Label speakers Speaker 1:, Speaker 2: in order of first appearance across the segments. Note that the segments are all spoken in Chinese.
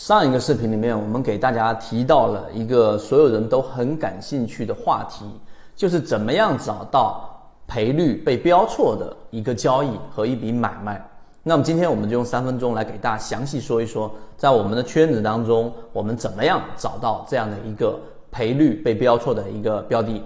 Speaker 1: 上一个视频里面，我们给大家提到了一个所有人都很感兴趣的话题，就是怎么样找到赔率被标错的一个交易和一笔买卖。那么今天我们就用三分钟来给大家详细说一说，在我们的圈子当中，我们怎么样找到这样的一个赔率被标错的一个标的。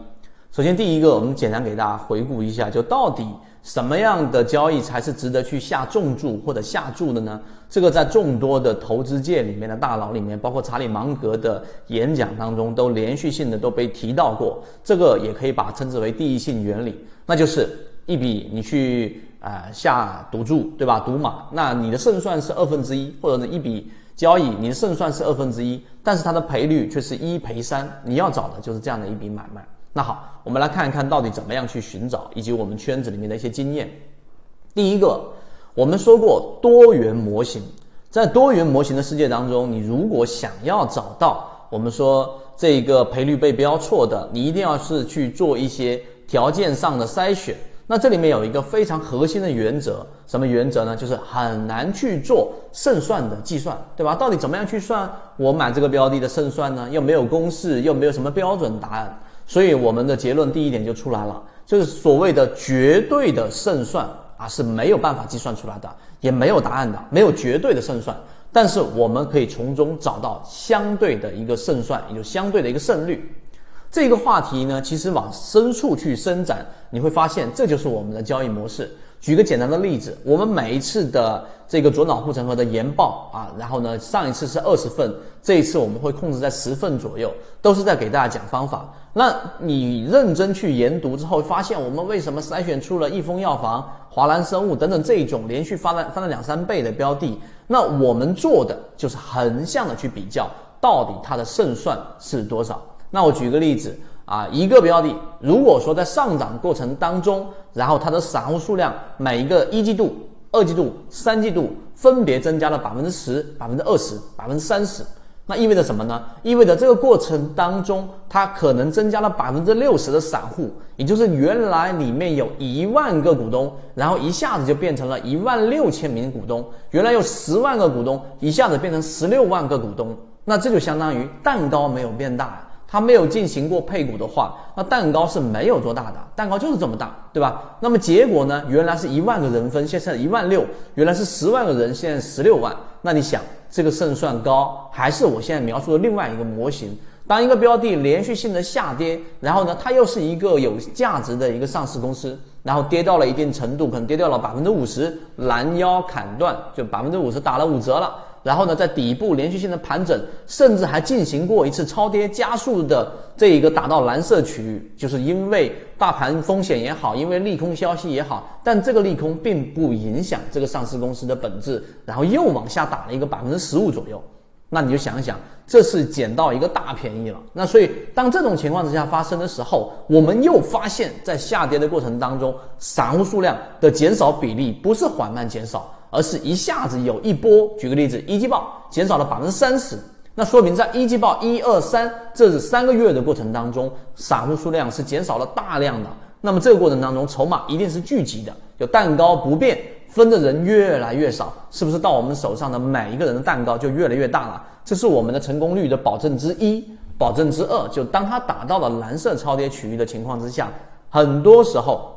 Speaker 1: 首先，第一个，我们简单给大家回顾一下，就到底。什么样的交易才是值得去下重注或者下注的呢？这个在众多的投资界里面的大佬里面，包括查理芒格的演讲当中，都连续性的都被提到过。这个也可以把称之为第一性原理，那就是一笔你去啊下赌注，对吧？赌马，那你的胜算是二分之一，或者呢一笔交易你的胜算是二分之一，但是它的赔率却是一赔三。你要找的就是这样的一笔买卖。那好，我们来看一看到底怎么样去寻找，以及我们圈子里面的一些经验。第一个，我们说过多元模型，在多元模型的世界当中，你如果想要找到我们说这个赔率被标错的，你一定要是去做一些条件上的筛选。那这里面有一个非常核心的原则，什么原则呢？就是很难去做胜算的计算，对吧？到底怎么样去算我买这个标的的胜算呢？又没有公式，又没有什么标准答案。所以我们的结论第一点就出来了，就是所谓的绝对的胜算啊是没有办法计算出来的，也没有答案的，没有绝对的胜算。但是我们可以从中找到相对的一个胜算，也就相对的一个胜率。这个话题呢，其实往深处去伸展，你会发现这就是我们的交易模式。举个简单的例子，我们每一次的这个左脑护城河的研报啊，然后呢，上一次是二十份，这一次我们会控制在十份左右，都是在给大家讲方法。那你认真去研读之后，发现我们为什么筛选出了益丰药房、华兰生物等等这一种连续翻了翻了两三倍的标的？那我们做的就是横向的去比较，到底它的胜算是多少？那我举个例子。啊，一个标的，如果说在上涨过程当中，然后它的散户数量每一个一季度、二季度、三季度分别增加了百分之十、百分之二十、百分之三十，那意味着什么呢？意味着这个过程当中，它可能增加了百分之六十的散户，也就是原来里面有一万个股东，然后一下子就变成了一万六千名股东；原来有十万个股东，一下子变成十六万个股东，那这就相当于蛋糕没有变大。它没有进行过配股的话，那蛋糕是没有做大的，蛋糕就是这么大，对吧？那么结果呢？原来是一万个人分，现在一万六；原来是十万个人，现在十六万。那你想，这个胜算高，还是我现在描述的另外一个模型？当一个标的连续性的下跌，然后呢，它又是一个有价值的一个上市公司，然后跌到了一定程度，可能跌掉了百分之五十，拦腰砍断，就百分之五十打了五折了。然后呢，在底部连续性的盘整，甚至还进行过一次超跌加速的这一个打到蓝色区域，就是因为大盘风险也好，因为利空消息也好，但这个利空并不影响这个上市公司的本质，然后又往下打了一个百分之十五左右，那你就想想，这是捡到一个大便宜了。那所以当这种情况之下发生的时候，我们又发现，在下跌的过程当中，散户数量的减少比例不是缓慢减少。而是一下子有一波，举个例子，一季报减少了百分之三十，那说明在一季报一二三这是三个月的过程当中，散户数量是减少了大量的。那么这个过程当中，筹码一定是聚集的，就蛋糕不变，分的人越来越少，是不是到我们手上的每一个人的蛋糕就越来越大了？这是我们的成功率的保证之一，保证之二，就当它打到了蓝色超跌区域的情况之下，很多时候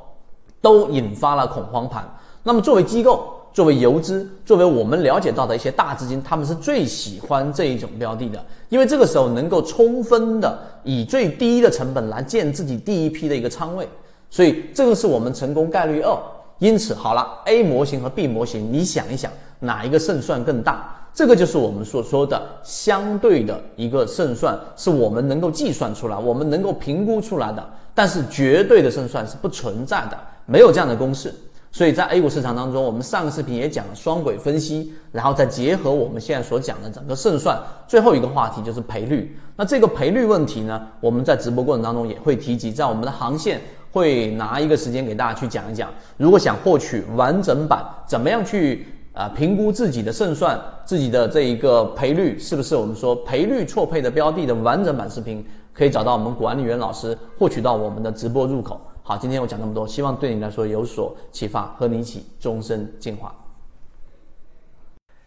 Speaker 1: 都引发了恐慌盘。那么作为机构。作为游资，作为我们了解到的一些大资金，他们是最喜欢这一种标的的，因为这个时候能够充分的以最低的成本来建自己第一批的一个仓位，所以这个是我们成功概率二。因此，好了，A 模型和 B 模型，你想一想，哪一个胜算更大？这个就是我们所说的相对的一个胜算，是我们能够计算出来，我们能够评估出来的。但是绝对的胜算是不存在的，没有这样的公式。所以在 A 股市场当中，我们上个视频也讲了双轨分析，然后再结合我们现在所讲的整个胜算，最后一个话题就是赔率。那这个赔率问题呢，我们在直播过程当中也会提及，在我们的航线会拿一个时间给大家去讲一讲。如果想获取完整版，怎么样去啊评估自己的胜算，自己的这一个赔率是不是我们说赔率错配的标的的完整版视频，可以找到我们管理员老师，获取到我们的直播入口。好，今天我讲那么多，希望对你来说有所启发，和你一起终身进化。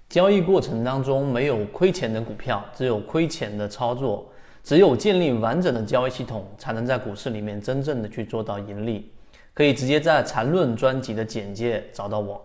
Speaker 1: 交易过程当中没有亏钱的股票，只有亏钱的操作。只有建立完整的交易系统，才能在股市里面真正的去做到盈利。可以直接在缠论专辑的简介找到我。